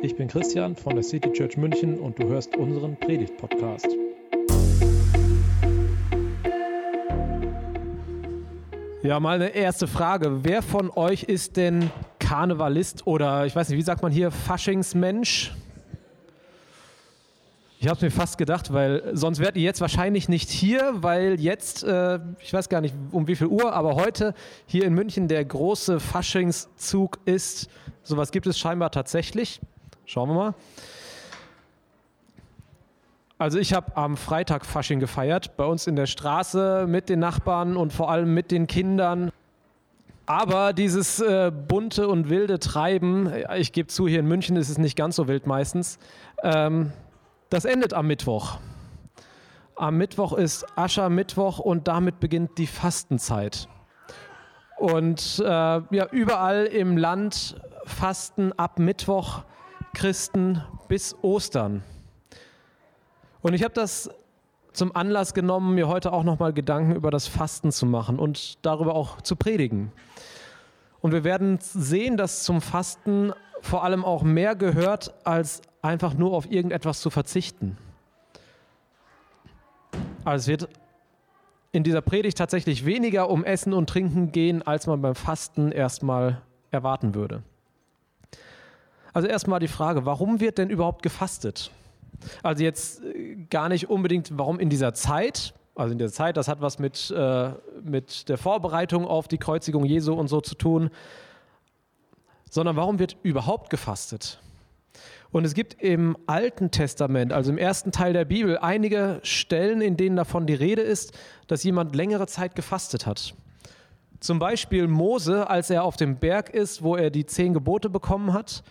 Ich bin Christian von der City Church München und du hörst unseren Predigt-Podcast. Ja, mal eine erste Frage. Wer von euch ist denn Karnevalist oder ich weiß nicht, wie sagt man hier, Faschingsmensch? Ich habe es mir fast gedacht, weil sonst wärt ihr jetzt wahrscheinlich nicht hier, weil jetzt, äh, ich weiß gar nicht um wie viel Uhr, aber heute hier in München der große Faschingszug ist. Sowas gibt es scheinbar tatsächlich. Schauen wir mal. Also ich habe am Freitag Fasching gefeiert, bei uns in der Straße mit den Nachbarn und vor allem mit den Kindern. Aber dieses äh, bunte und wilde Treiben, ich gebe zu, hier in München ist es nicht ganz so wild meistens, ähm, das endet am Mittwoch. Am Mittwoch ist Aschermittwoch und damit beginnt die Fastenzeit. Und äh, ja, überall im Land fasten ab Mittwoch Christen bis Ostern. Und ich habe das zum Anlass genommen, mir heute auch nochmal Gedanken über das Fasten zu machen und darüber auch zu predigen. Und wir werden sehen, dass zum Fasten vor allem auch mehr gehört, als einfach nur auf irgendetwas zu verzichten. Also es wird in dieser Predigt tatsächlich weniger um Essen und Trinken gehen, als man beim Fasten erstmal erwarten würde. Also erstmal die Frage, warum wird denn überhaupt gefastet? Also jetzt äh, gar nicht unbedingt, warum in dieser Zeit, also in der Zeit, das hat was mit, äh, mit der Vorbereitung auf die Kreuzigung Jesu und so zu tun, sondern warum wird überhaupt gefastet? Und es gibt im Alten Testament, also im ersten Teil der Bibel, einige Stellen, in denen davon die Rede ist, dass jemand längere Zeit gefastet hat. Zum Beispiel Mose, als er auf dem Berg ist, wo er die zehn Gebote bekommen hat.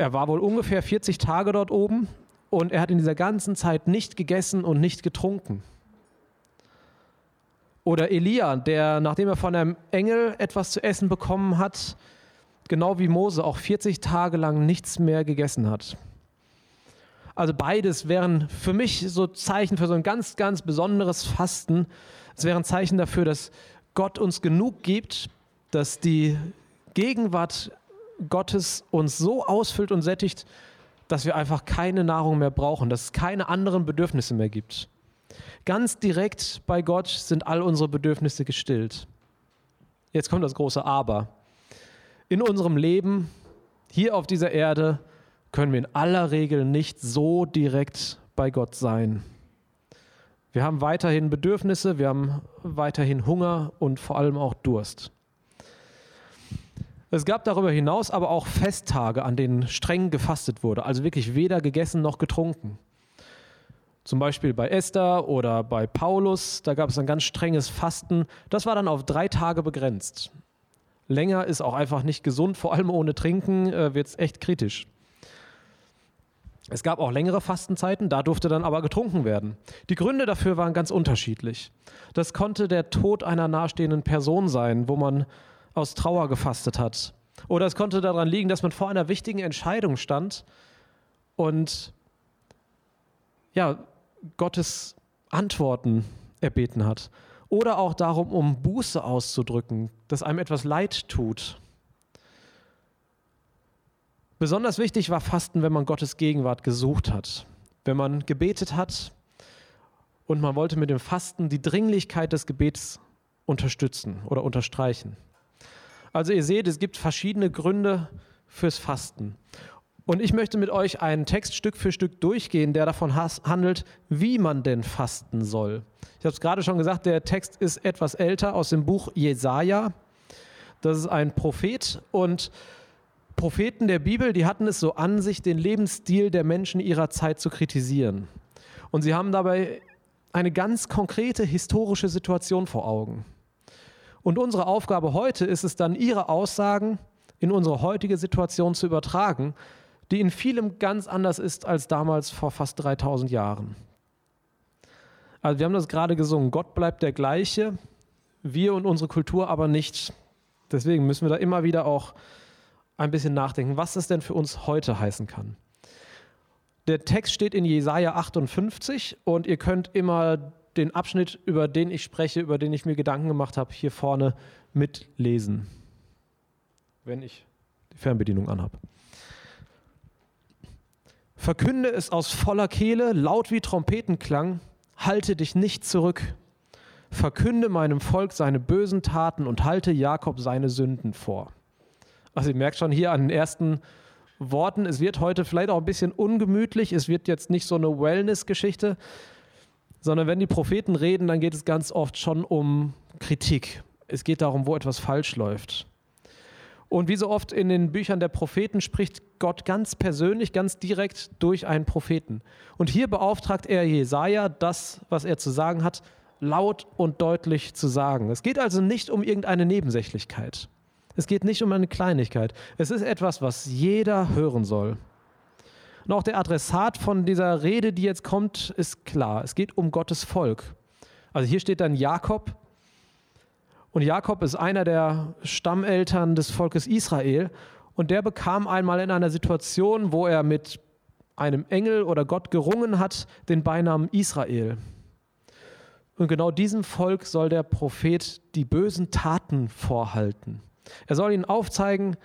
Er war wohl ungefähr 40 Tage dort oben und er hat in dieser ganzen Zeit nicht gegessen und nicht getrunken. Oder Elia, der, nachdem er von einem Engel etwas zu essen bekommen hat, genau wie Mose auch 40 Tage lang nichts mehr gegessen hat. Also beides wären für mich so Zeichen für so ein ganz, ganz besonderes Fasten. Es wären Zeichen dafür, dass Gott uns genug gibt, dass die Gegenwart Gottes uns so ausfüllt und sättigt, dass wir einfach keine Nahrung mehr brauchen, dass es keine anderen Bedürfnisse mehr gibt. Ganz direkt bei Gott sind all unsere Bedürfnisse gestillt. Jetzt kommt das große Aber in unserem Leben hier auf dieser Erde können wir in aller Regel nicht so direkt bei Gott sein. Wir haben weiterhin Bedürfnisse, wir haben weiterhin Hunger und vor allem auch Durst. Es gab darüber hinaus aber auch Festtage, an denen streng gefastet wurde, also wirklich weder gegessen noch getrunken. Zum Beispiel bei Esther oder bei Paulus, da gab es ein ganz strenges Fasten. Das war dann auf drei Tage begrenzt länger ist auch einfach nicht gesund, vor allem ohne Trinken äh, wird es echt kritisch. Es gab auch längere Fastenzeiten, da durfte dann aber getrunken werden. Die Gründe dafür waren ganz unterschiedlich. Das konnte der Tod einer nahestehenden Person sein, wo man aus Trauer gefastet hat. Oder es konnte daran liegen, dass man vor einer wichtigen Entscheidung stand und ja, Gottes Antworten erbeten hat oder auch darum, um Buße auszudrücken, dass einem etwas leid tut. Besonders wichtig war Fasten, wenn man Gottes Gegenwart gesucht hat, wenn man gebetet hat und man wollte mit dem Fasten die Dringlichkeit des Gebets unterstützen oder unterstreichen. Also ihr seht, es gibt verschiedene Gründe fürs Fasten. Und ich möchte mit euch einen Text Stück für Stück durchgehen, der davon handelt, wie man denn fasten soll. Ich habe es gerade schon gesagt, der Text ist etwas älter aus dem Buch Jesaja. Das ist ein Prophet und Propheten der Bibel, die hatten es so an sich, den Lebensstil der Menschen ihrer Zeit zu kritisieren. Und sie haben dabei eine ganz konkrete historische Situation vor Augen. Und unsere Aufgabe heute ist es dann, ihre Aussagen in unsere heutige Situation zu übertragen, die in vielem ganz anders ist als damals vor fast 3000 Jahren. Also wir haben das gerade gesungen, Gott bleibt der gleiche, wir und unsere Kultur aber nicht. Deswegen müssen wir da immer wieder auch ein bisschen nachdenken, was es denn für uns heute heißen kann. Der Text steht in Jesaja 58 und ihr könnt immer den Abschnitt, über den ich spreche, über den ich mir Gedanken gemacht habe, hier vorne mitlesen, wenn ich die Fernbedienung anhabe. Verkünde es aus voller Kehle, laut wie Trompetenklang, halte dich nicht zurück. Verkünde meinem Volk seine bösen Taten und halte Jakob seine Sünden vor. Also ihr merkt schon hier an den ersten Worten, es wird heute vielleicht auch ein bisschen ungemütlich, es wird jetzt nicht so eine Wellness-Geschichte, sondern wenn die Propheten reden, dann geht es ganz oft schon um Kritik. Es geht darum, wo etwas falsch läuft. Und wie so oft in den Büchern der Propheten spricht Gott ganz persönlich, ganz direkt durch einen Propheten. Und hier beauftragt er Jesaja, das, was er zu sagen hat, laut und deutlich zu sagen. Es geht also nicht um irgendeine Nebensächlichkeit. Es geht nicht um eine Kleinigkeit. Es ist etwas, was jeder hören soll. Und auch der Adressat von dieser Rede, die jetzt kommt, ist klar. Es geht um Gottes Volk. Also hier steht dann Jakob. Und Jakob ist einer der Stammeltern des Volkes Israel. Und der bekam einmal in einer Situation, wo er mit einem Engel oder Gott gerungen hat, den Beinamen Israel. Und genau diesem Volk soll der Prophet die bösen Taten vorhalten. Er soll ihnen aufzeigen,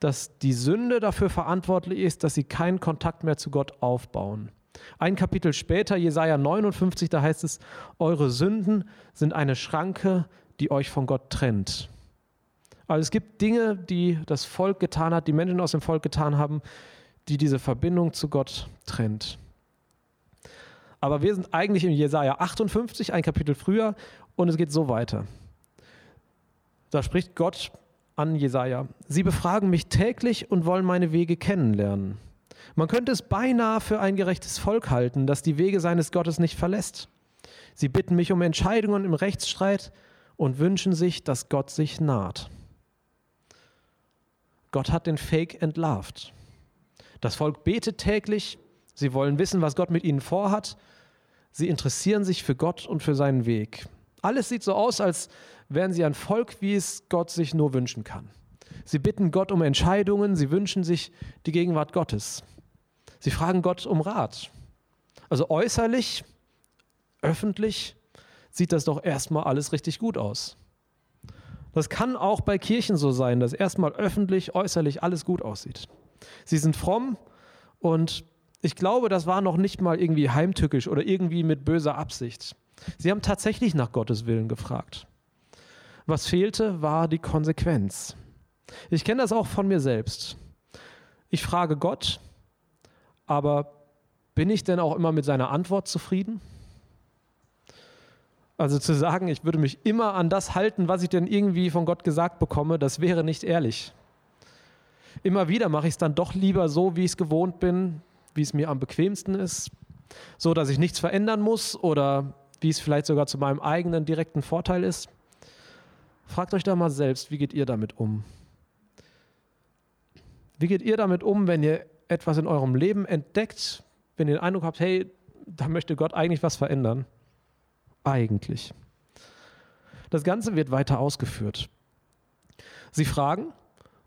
dass die Sünde dafür verantwortlich ist, dass sie keinen Kontakt mehr zu Gott aufbauen. Ein Kapitel später, Jesaja 59, da heißt es: Eure Sünden sind eine Schranke, die euch von Gott trennt. Also es gibt Dinge, die das Volk getan hat, die Menschen aus dem Volk getan haben, die diese Verbindung zu Gott trennt. Aber wir sind eigentlich in Jesaja 58, ein Kapitel früher, und es geht so weiter. Da spricht Gott an Jesaja: Sie befragen mich täglich und wollen meine Wege kennenlernen. Man könnte es beinahe für ein gerechtes Volk halten, das die Wege seines Gottes nicht verlässt. Sie bitten mich um Entscheidungen im Rechtsstreit und wünschen sich, dass Gott sich naht. Gott hat den Fake entlarvt. Das Volk betet täglich, sie wollen wissen, was Gott mit ihnen vorhat. Sie interessieren sich für Gott und für seinen Weg. Alles sieht so aus, als wären sie ein Volk, wie es Gott sich nur wünschen kann. Sie bitten Gott um Entscheidungen, sie wünschen sich die Gegenwart Gottes. Sie fragen Gott um Rat. Also äußerlich, öffentlich sieht das doch erstmal alles richtig gut aus. Das kann auch bei Kirchen so sein, dass erstmal öffentlich, äußerlich alles gut aussieht. Sie sind fromm und ich glaube, das war noch nicht mal irgendwie heimtückisch oder irgendwie mit böser Absicht. Sie haben tatsächlich nach Gottes Willen gefragt. Was fehlte, war die Konsequenz. Ich kenne das auch von mir selbst. Ich frage Gott, aber bin ich denn auch immer mit seiner Antwort zufrieden? Also zu sagen, ich würde mich immer an das halten, was ich denn irgendwie von Gott gesagt bekomme, das wäre nicht ehrlich. Immer wieder mache ich es dann doch lieber so, wie ich es gewohnt bin, wie es mir am bequemsten ist, so dass ich nichts verändern muss oder wie es vielleicht sogar zu meinem eigenen direkten Vorteil ist. Fragt euch da mal selbst, wie geht ihr damit um? Wie geht ihr damit um, wenn ihr etwas in eurem Leben entdeckt, wenn ihr den Eindruck habt, hey, da möchte Gott eigentlich was verändern? Eigentlich. Das Ganze wird weiter ausgeführt. Sie fragen,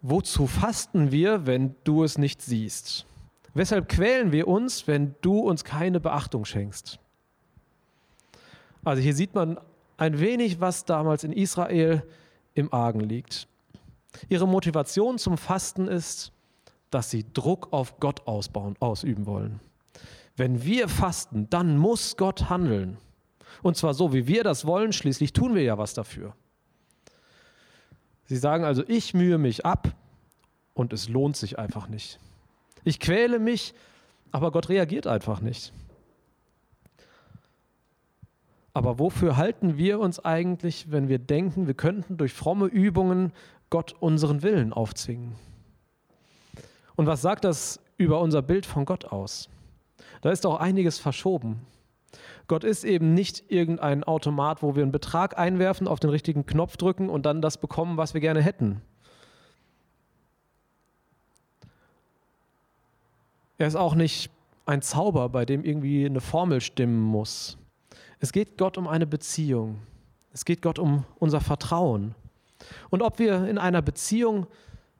wozu fasten wir, wenn du es nicht siehst? Weshalb quälen wir uns, wenn du uns keine Beachtung schenkst? Also hier sieht man ein wenig, was damals in Israel im Argen liegt. Ihre Motivation zum Fasten ist, dass sie Druck auf Gott ausbauen, ausüben wollen. Wenn wir fasten, dann muss Gott handeln. Und zwar so, wie wir das wollen, schließlich tun wir ja was dafür. Sie sagen also, ich mühe mich ab und es lohnt sich einfach nicht. Ich quäle mich, aber Gott reagiert einfach nicht. Aber wofür halten wir uns eigentlich, wenn wir denken, wir könnten durch fromme Übungen Gott unseren Willen aufzwingen? Und was sagt das über unser Bild von Gott aus? Da ist auch einiges verschoben. Gott ist eben nicht irgendein Automat, wo wir einen Betrag einwerfen, auf den richtigen Knopf drücken und dann das bekommen, was wir gerne hätten. Er ist auch nicht ein Zauber, bei dem irgendwie eine Formel stimmen muss. Es geht Gott um eine Beziehung. Es geht Gott um unser Vertrauen. Und ob wir in einer Beziehung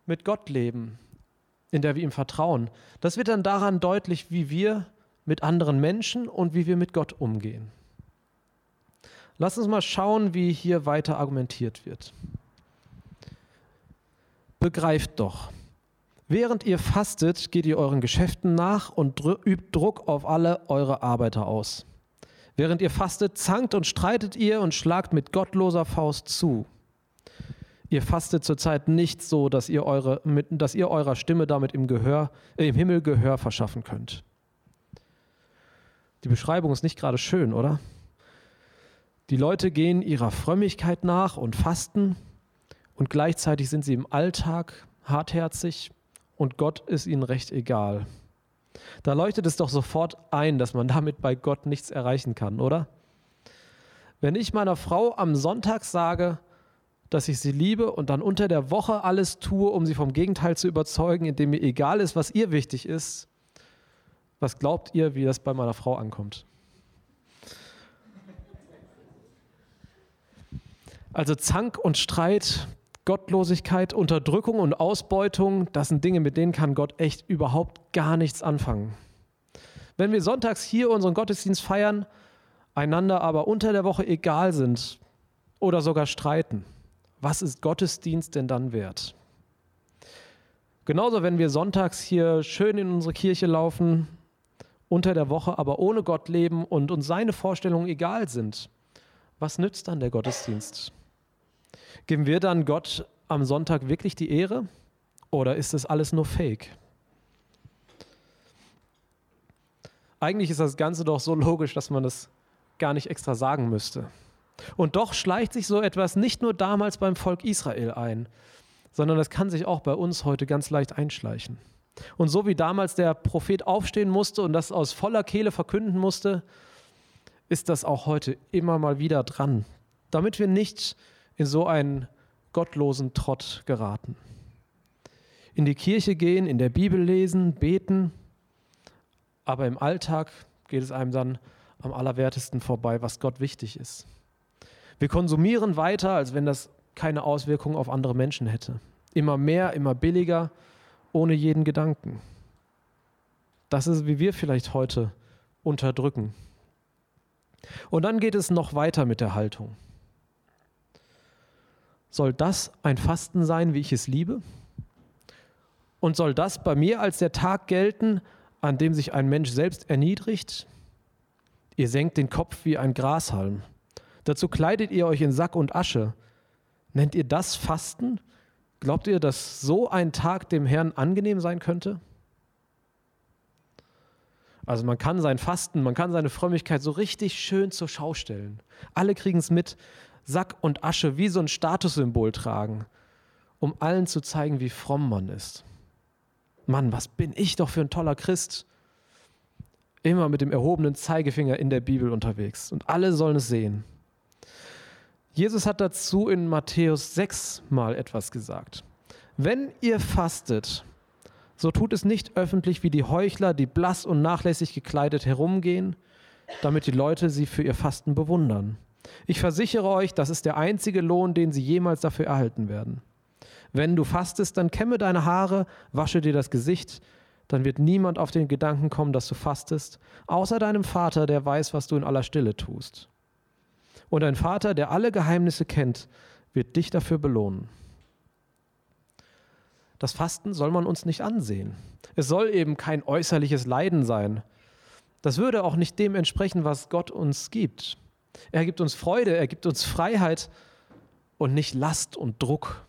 mit Gott leben, in der wir ihm vertrauen, das wird dann daran deutlich, wie wir mit anderen Menschen und wie wir mit Gott umgehen. Lass uns mal schauen, wie hier weiter argumentiert wird. Begreift doch, Während ihr fastet, geht ihr euren Geschäften nach und übt Druck auf alle eure Arbeiter aus. Während ihr fastet, zankt und streitet ihr und schlagt mit gottloser Faust zu. Ihr fastet zurzeit nicht so, dass ihr, eure, dass ihr eurer Stimme damit im, Gehör, äh, im Himmel Gehör verschaffen könnt. Die Beschreibung ist nicht gerade schön, oder? Die Leute gehen ihrer Frömmigkeit nach und fasten und gleichzeitig sind sie im Alltag hartherzig und Gott ist ihnen recht egal. Da leuchtet es doch sofort ein, dass man damit bei Gott nichts erreichen kann, oder? Wenn ich meiner Frau am Sonntag sage, dass ich sie liebe und dann unter der Woche alles tue, um sie vom Gegenteil zu überzeugen, indem mir egal ist, was ihr wichtig ist, was glaubt ihr, wie das bei meiner Frau ankommt? Also Zank und Streit, Gottlosigkeit, Unterdrückung und Ausbeutung, das sind Dinge, mit denen kann Gott echt überhaupt gar nichts anfangen. Wenn wir sonntags hier unseren Gottesdienst feiern, einander aber unter der Woche egal sind oder sogar streiten, was ist Gottesdienst denn dann wert? Genauso, wenn wir sonntags hier schön in unsere Kirche laufen, unter der Woche aber ohne Gott leben und uns seine Vorstellungen egal sind, was nützt dann der Gottesdienst? Geben wir dann Gott am Sonntag wirklich die Ehre oder ist das alles nur Fake? Eigentlich ist das Ganze doch so logisch, dass man das gar nicht extra sagen müsste. Und doch schleicht sich so etwas nicht nur damals beim Volk Israel ein, sondern das kann sich auch bei uns heute ganz leicht einschleichen. Und so wie damals der Prophet aufstehen musste und das aus voller Kehle verkünden musste, ist das auch heute immer mal wieder dran, damit wir nicht in so einen gottlosen Trott geraten. In die Kirche gehen, in der Bibel lesen, beten, aber im Alltag geht es einem dann am allerwertesten vorbei, was Gott wichtig ist. Wir konsumieren weiter, als wenn das keine Auswirkungen auf andere Menschen hätte. Immer mehr, immer billiger, ohne jeden Gedanken. Das ist, wie wir vielleicht heute unterdrücken. Und dann geht es noch weiter mit der Haltung. Soll das ein Fasten sein, wie ich es liebe? Und soll das bei mir als der Tag gelten, an dem sich ein Mensch selbst erniedrigt? Ihr senkt den Kopf wie ein Grashalm. Dazu kleidet ihr euch in Sack und Asche. Nennt ihr das Fasten? Glaubt ihr, dass so ein Tag dem Herrn angenehm sein könnte? Also man kann sein Fasten, man kann seine Frömmigkeit so richtig schön zur Schau stellen. Alle kriegen es mit, Sack und Asche wie so ein Statussymbol tragen, um allen zu zeigen, wie fromm man ist. Mann, was bin ich doch für ein toller Christ. Immer mit dem erhobenen Zeigefinger in der Bibel unterwegs und alle sollen es sehen. Jesus hat dazu in Matthäus 6 mal etwas gesagt. Wenn ihr fastet, so tut es nicht öffentlich wie die Heuchler, die blass und nachlässig gekleidet herumgehen, damit die Leute sie für ihr Fasten bewundern. Ich versichere euch, das ist der einzige Lohn, den sie jemals dafür erhalten werden. Wenn du fastest, dann kämme deine Haare, wasche dir das Gesicht, dann wird niemand auf den Gedanken kommen, dass du fastest, außer deinem Vater, der weiß, was du in aller Stille tust. Und ein Vater, der alle Geheimnisse kennt, wird dich dafür belohnen. Das Fasten soll man uns nicht ansehen. Es soll eben kein äußerliches Leiden sein. Das würde auch nicht dem entsprechen, was Gott uns gibt. Er gibt uns Freude, er gibt uns Freiheit und nicht Last und Druck.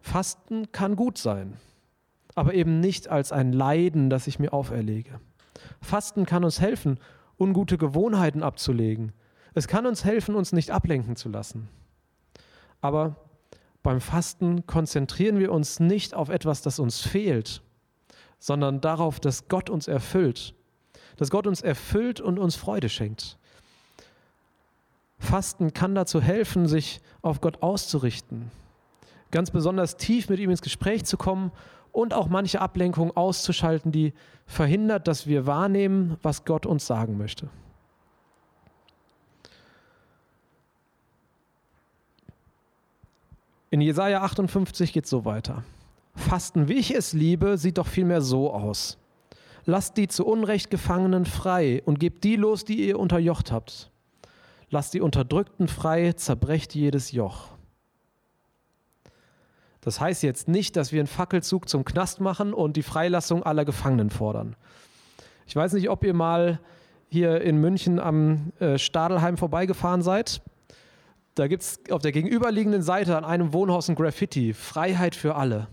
Fasten kann gut sein, aber eben nicht als ein Leiden, das ich mir auferlege. Fasten kann uns helfen, ungute Gewohnheiten abzulegen. Es kann uns helfen, uns nicht ablenken zu lassen. Aber beim Fasten konzentrieren wir uns nicht auf etwas, das uns fehlt, sondern darauf, dass Gott uns erfüllt. Dass Gott uns erfüllt und uns Freude schenkt. Fasten kann dazu helfen, sich auf Gott auszurichten, ganz besonders tief mit ihm ins Gespräch zu kommen und auch manche Ablenkung auszuschalten, die verhindert, dass wir wahrnehmen, was Gott uns sagen möchte. In Jesaja 58 geht es so weiter. Fasten, wie ich es liebe, sieht doch vielmehr so aus. Lasst die zu Unrecht Gefangenen frei und gebt die los, die ihr unterjocht habt. Lasst die Unterdrückten frei, zerbrecht jedes Joch. Das heißt jetzt nicht, dass wir einen Fackelzug zum Knast machen und die Freilassung aller Gefangenen fordern. Ich weiß nicht, ob ihr mal hier in München am äh, Stadelheim vorbeigefahren seid. Da gibt es auf der gegenüberliegenden Seite an einem Wohnhaus ein Graffiti, Freiheit für alle.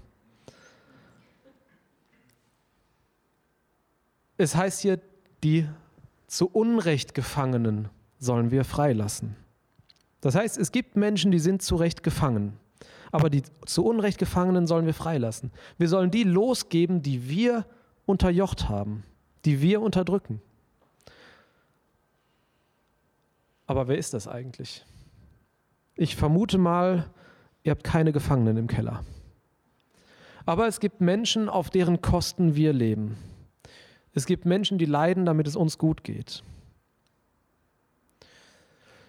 Es heißt hier, die zu Unrecht Gefangenen sollen wir freilassen. Das heißt, es gibt Menschen, die sind zu Recht gefangen, aber die zu Unrecht Gefangenen sollen wir freilassen. Wir sollen die losgeben, die wir unterjocht haben, die wir unterdrücken. Aber wer ist das eigentlich? Ich vermute mal, ihr habt keine Gefangenen im Keller. Aber es gibt Menschen, auf deren Kosten wir leben. Es gibt Menschen, die leiden, damit es uns gut geht.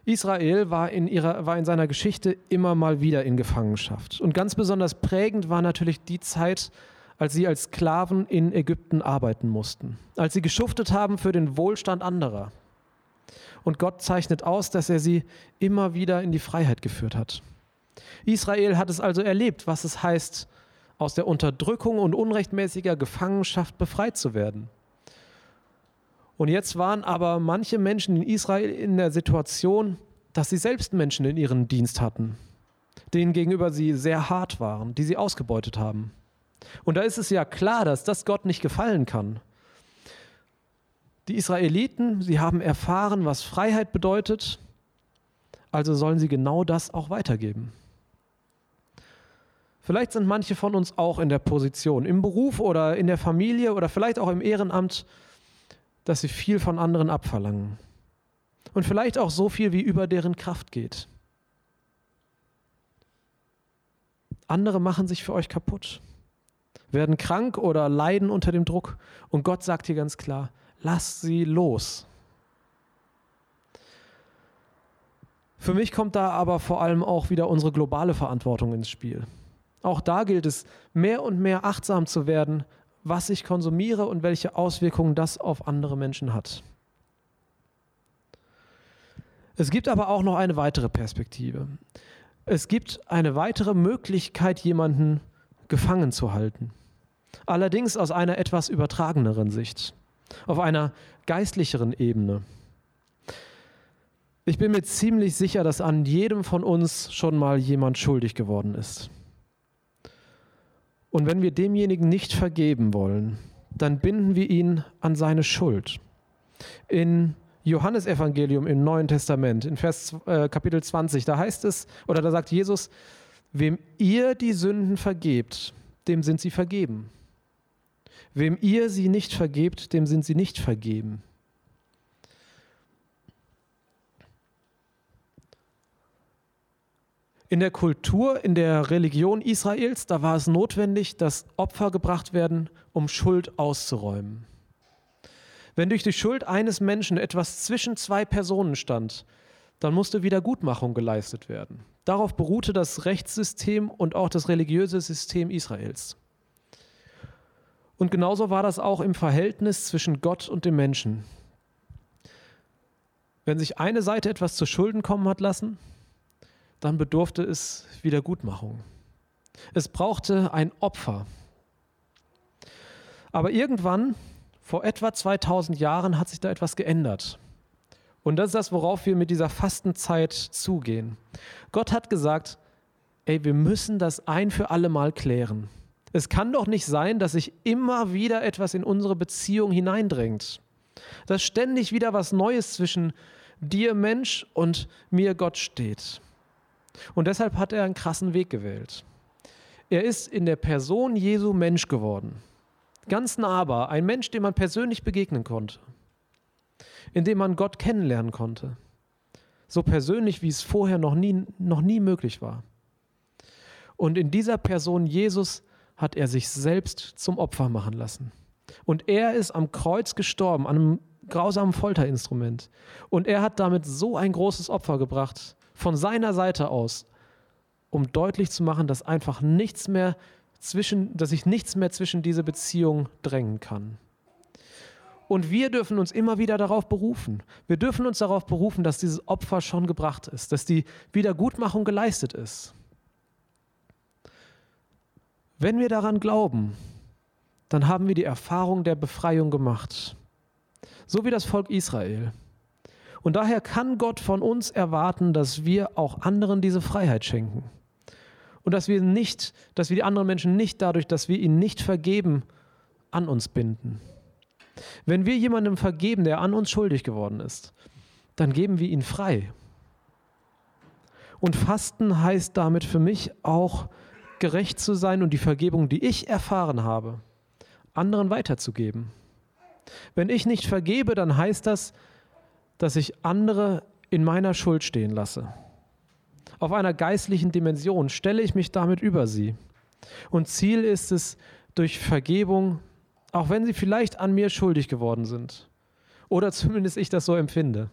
Israel war in, ihrer, war in seiner Geschichte immer mal wieder in Gefangenschaft. Und ganz besonders prägend war natürlich die Zeit, als sie als Sklaven in Ägypten arbeiten mussten, als sie geschuftet haben für den Wohlstand anderer. Und Gott zeichnet aus, dass er sie immer wieder in die Freiheit geführt hat. Israel hat es also erlebt, was es heißt, aus der Unterdrückung und unrechtmäßiger Gefangenschaft befreit zu werden. Und jetzt waren aber manche Menschen in Israel in der Situation, dass sie selbst Menschen in ihren Dienst hatten, denen gegenüber sie sehr hart waren, die sie ausgebeutet haben. Und da ist es ja klar, dass das Gott nicht gefallen kann. Die Israeliten, sie haben erfahren, was Freiheit bedeutet, also sollen sie genau das auch weitergeben. Vielleicht sind manche von uns auch in der Position, im Beruf oder in der Familie oder vielleicht auch im Ehrenamt, dass sie viel von anderen abverlangen. Und vielleicht auch so viel, wie über deren Kraft geht. Andere machen sich für euch kaputt, werden krank oder leiden unter dem Druck. Und Gott sagt hier ganz klar, lasst sie los. Für mich kommt da aber vor allem auch wieder unsere globale Verantwortung ins Spiel. Auch da gilt es, mehr und mehr achtsam zu werden, was ich konsumiere und welche Auswirkungen das auf andere Menschen hat. Es gibt aber auch noch eine weitere Perspektive. Es gibt eine weitere Möglichkeit, jemanden gefangen zu halten. Allerdings aus einer etwas übertrageneren Sicht, auf einer geistlicheren Ebene. Ich bin mir ziemlich sicher, dass an jedem von uns schon mal jemand schuldig geworden ist. Und wenn wir demjenigen nicht vergeben wollen, dann binden wir ihn an seine Schuld. In Johannesevangelium im Neuen Testament, in Vers äh, Kapitel 20, da heißt es, oder da sagt Jesus, wem ihr die Sünden vergebt, dem sind sie vergeben. Wem ihr sie nicht vergebt, dem sind sie nicht vergeben. In der Kultur, in der Religion Israels, da war es notwendig, dass Opfer gebracht werden, um Schuld auszuräumen. Wenn durch die Schuld eines Menschen etwas zwischen zwei Personen stand, dann musste Wiedergutmachung geleistet werden. Darauf beruhte das Rechtssystem und auch das religiöse System Israels. Und genauso war das auch im Verhältnis zwischen Gott und dem Menschen. Wenn sich eine Seite etwas zu Schulden kommen hat lassen, dann bedurfte es Wiedergutmachung. Es brauchte ein Opfer. Aber irgendwann, vor etwa 2000 Jahren, hat sich da etwas geändert. Und das ist das, worauf wir mit dieser Fastenzeit zugehen. Gott hat gesagt, ey, wir müssen das ein für alle Mal klären. Es kann doch nicht sein, dass sich immer wieder etwas in unsere Beziehung hineindrängt. Dass ständig wieder was Neues zwischen dir Mensch und mir Gott steht. Und deshalb hat er einen krassen Weg gewählt. Er ist in der Person Jesu Mensch geworden. Ganz nahbar, ein Mensch, dem man persönlich begegnen konnte, in dem man Gott kennenlernen konnte. So persönlich, wie es vorher noch nie, noch nie möglich war. Und in dieser Person Jesus hat er sich selbst zum Opfer machen lassen. Und er ist am Kreuz gestorben, an einem grausamen Folterinstrument. Und er hat damit so ein großes Opfer gebracht, von seiner Seite aus, um deutlich zu machen, dass einfach nichts mehr zwischen, dass sich nichts mehr zwischen diese Beziehung drängen kann. Und wir dürfen uns immer wieder darauf berufen. Wir dürfen uns darauf berufen, dass dieses Opfer schon gebracht ist, dass die Wiedergutmachung geleistet ist. Wenn wir daran glauben, dann haben wir die Erfahrung der Befreiung gemacht. So wie das Volk Israel. Und daher kann Gott von uns erwarten, dass wir auch anderen diese Freiheit schenken. Und dass wir nicht, dass wir die anderen Menschen nicht dadurch, dass wir ihnen nicht vergeben, an uns binden. Wenn wir jemandem vergeben, der an uns schuldig geworden ist, dann geben wir ihn frei. Und Fasten heißt damit für mich auch gerecht zu sein und die Vergebung, die ich erfahren habe, anderen weiterzugeben. Wenn ich nicht vergebe, dann heißt das, dass ich andere in meiner Schuld stehen lasse. Auf einer geistlichen Dimension stelle ich mich damit über sie. Und Ziel ist es, durch Vergebung, auch wenn sie vielleicht an mir schuldig geworden sind, oder zumindest ich das so empfinde,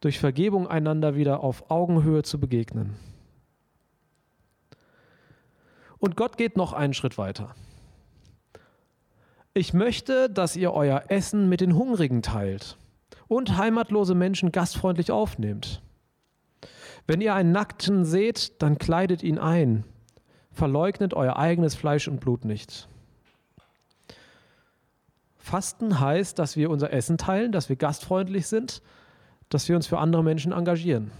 durch Vergebung einander wieder auf Augenhöhe zu begegnen. Und Gott geht noch einen Schritt weiter. Ich möchte, dass ihr euer Essen mit den Hungrigen teilt und heimatlose Menschen gastfreundlich aufnehmt. Wenn ihr einen Nackten seht, dann kleidet ihn ein. Verleugnet euer eigenes Fleisch und Blut nicht. Fasten heißt, dass wir unser Essen teilen, dass wir gastfreundlich sind, dass wir uns für andere Menschen engagieren.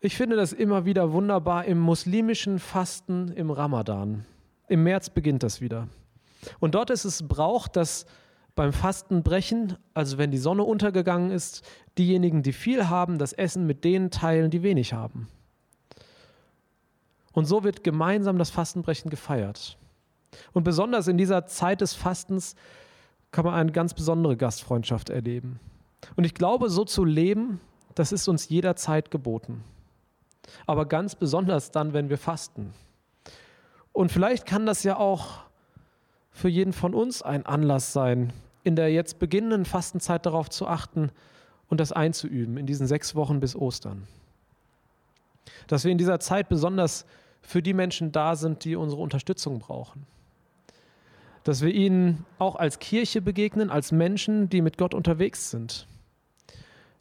Ich finde das immer wieder wunderbar im muslimischen Fasten im Ramadan. Im März beginnt das wieder. Und dort ist es Brauch, dass beim Fastenbrechen, also wenn die Sonne untergegangen ist, diejenigen, die viel haben, das Essen mit denen teilen, die wenig haben. Und so wird gemeinsam das Fastenbrechen gefeiert. Und besonders in dieser Zeit des Fastens kann man eine ganz besondere Gastfreundschaft erleben. Und ich glaube, so zu leben, das ist uns jederzeit geboten aber ganz besonders dann, wenn wir fasten. Und vielleicht kann das ja auch für jeden von uns ein Anlass sein, in der jetzt beginnenden Fastenzeit darauf zu achten und das einzuüben, in diesen sechs Wochen bis Ostern. Dass wir in dieser Zeit besonders für die Menschen da sind, die unsere Unterstützung brauchen. Dass wir ihnen auch als Kirche begegnen, als Menschen, die mit Gott unterwegs sind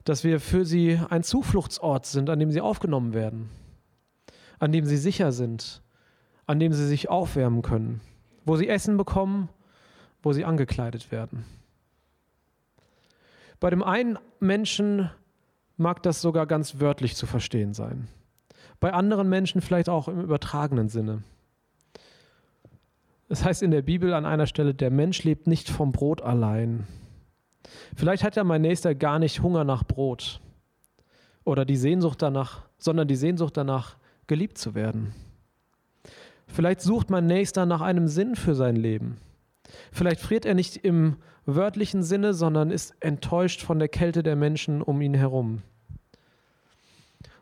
dass wir für sie ein Zufluchtsort sind, an dem sie aufgenommen werden, an dem sie sicher sind, an dem sie sich aufwärmen können, wo sie Essen bekommen, wo sie angekleidet werden. Bei dem einen Menschen mag das sogar ganz wörtlich zu verstehen sein, bei anderen Menschen vielleicht auch im übertragenen Sinne. Es heißt in der Bibel an einer Stelle, der Mensch lebt nicht vom Brot allein, Vielleicht hat ja mein Nächster gar nicht Hunger nach Brot oder die Sehnsucht danach, sondern die Sehnsucht danach, geliebt zu werden. Vielleicht sucht mein Nächster nach einem Sinn für sein Leben. Vielleicht friert er nicht im wörtlichen Sinne, sondern ist enttäuscht von der Kälte der Menschen um ihn herum.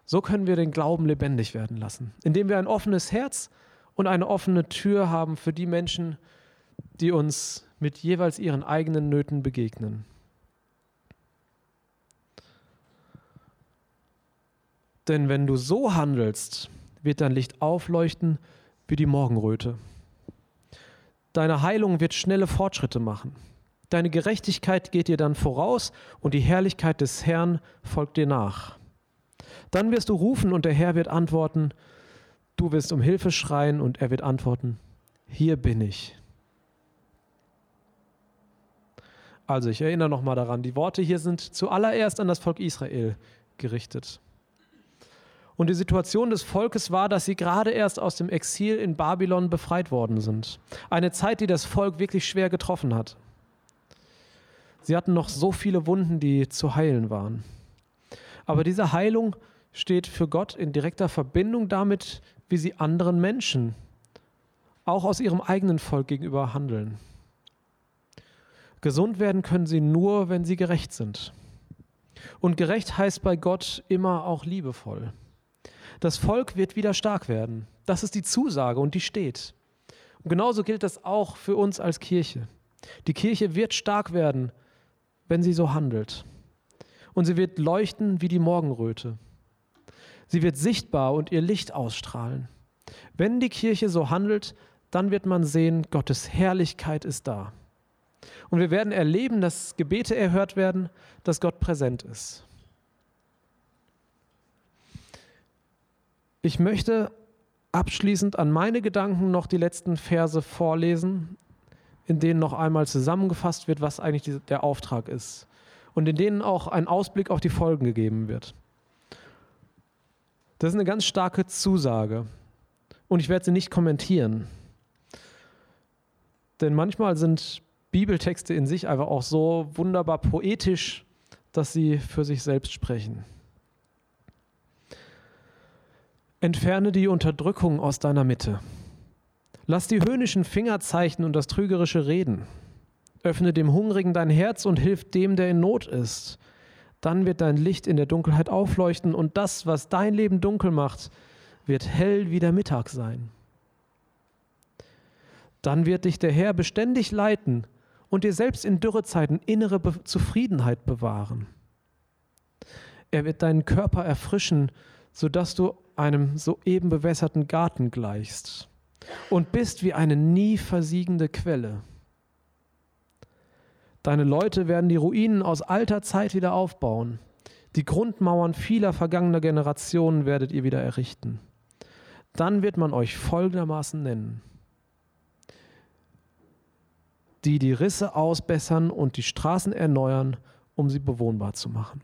So können wir den Glauben lebendig werden lassen, indem wir ein offenes Herz und eine offene Tür haben für die Menschen, die uns mit jeweils ihren eigenen Nöten begegnen. Denn wenn du so handelst, wird dein Licht aufleuchten wie die Morgenröte. Deine Heilung wird schnelle Fortschritte machen. Deine Gerechtigkeit geht dir dann voraus und die Herrlichkeit des Herrn folgt dir nach. Dann wirst du rufen und der Herr wird antworten. Du wirst um Hilfe schreien und er wird antworten. Hier bin ich. Also ich erinnere nochmal daran, die Worte hier sind zuallererst an das Volk Israel gerichtet. Und die Situation des Volkes war, dass sie gerade erst aus dem Exil in Babylon befreit worden sind. Eine Zeit, die das Volk wirklich schwer getroffen hat. Sie hatten noch so viele Wunden, die zu heilen waren. Aber diese Heilung steht für Gott in direkter Verbindung damit, wie sie anderen Menschen, auch aus ihrem eigenen Volk gegenüber handeln. Gesund werden können sie nur, wenn sie gerecht sind. Und gerecht heißt bei Gott immer auch liebevoll. Das Volk wird wieder stark werden. Das ist die Zusage und die steht. Und genauso gilt das auch für uns als Kirche. Die Kirche wird stark werden, wenn sie so handelt. Und sie wird leuchten wie die Morgenröte. Sie wird sichtbar und ihr Licht ausstrahlen. Wenn die Kirche so handelt, dann wird man sehen, Gottes Herrlichkeit ist da. Und wir werden erleben, dass Gebete erhört werden, dass Gott präsent ist. Ich möchte abschließend an meine Gedanken noch die letzten Verse vorlesen, in denen noch einmal zusammengefasst wird, was eigentlich der Auftrag ist und in denen auch ein Ausblick auf die Folgen gegeben wird. Das ist eine ganz starke Zusage und ich werde sie nicht kommentieren. Denn manchmal sind Bibeltexte in sich einfach auch so wunderbar poetisch, dass sie für sich selbst sprechen. Entferne die Unterdrückung aus deiner Mitte. Lass die höhnischen Fingerzeichen und das trügerische Reden. Öffne dem Hungrigen dein Herz und hilf dem, der in Not ist. Dann wird dein Licht in der Dunkelheit aufleuchten und das, was dein Leben dunkel macht, wird hell wie der Mittag sein. Dann wird dich der Herr beständig leiten und dir selbst in Dürrezeiten innere Be Zufriedenheit bewahren. Er wird deinen Körper erfrischen, sodass du einem soeben bewässerten Garten gleichst und bist wie eine nie versiegende Quelle. Deine Leute werden die Ruinen aus alter Zeit wieder aufbauen. Die Grundmauern vieler vergangener Generationen werdet ihr wieder errichten. Dann wird man euch folgendermaßen nennen. Die die Risse ausbessern und die Straßen erneuern, um sie bewohnbar zu machen.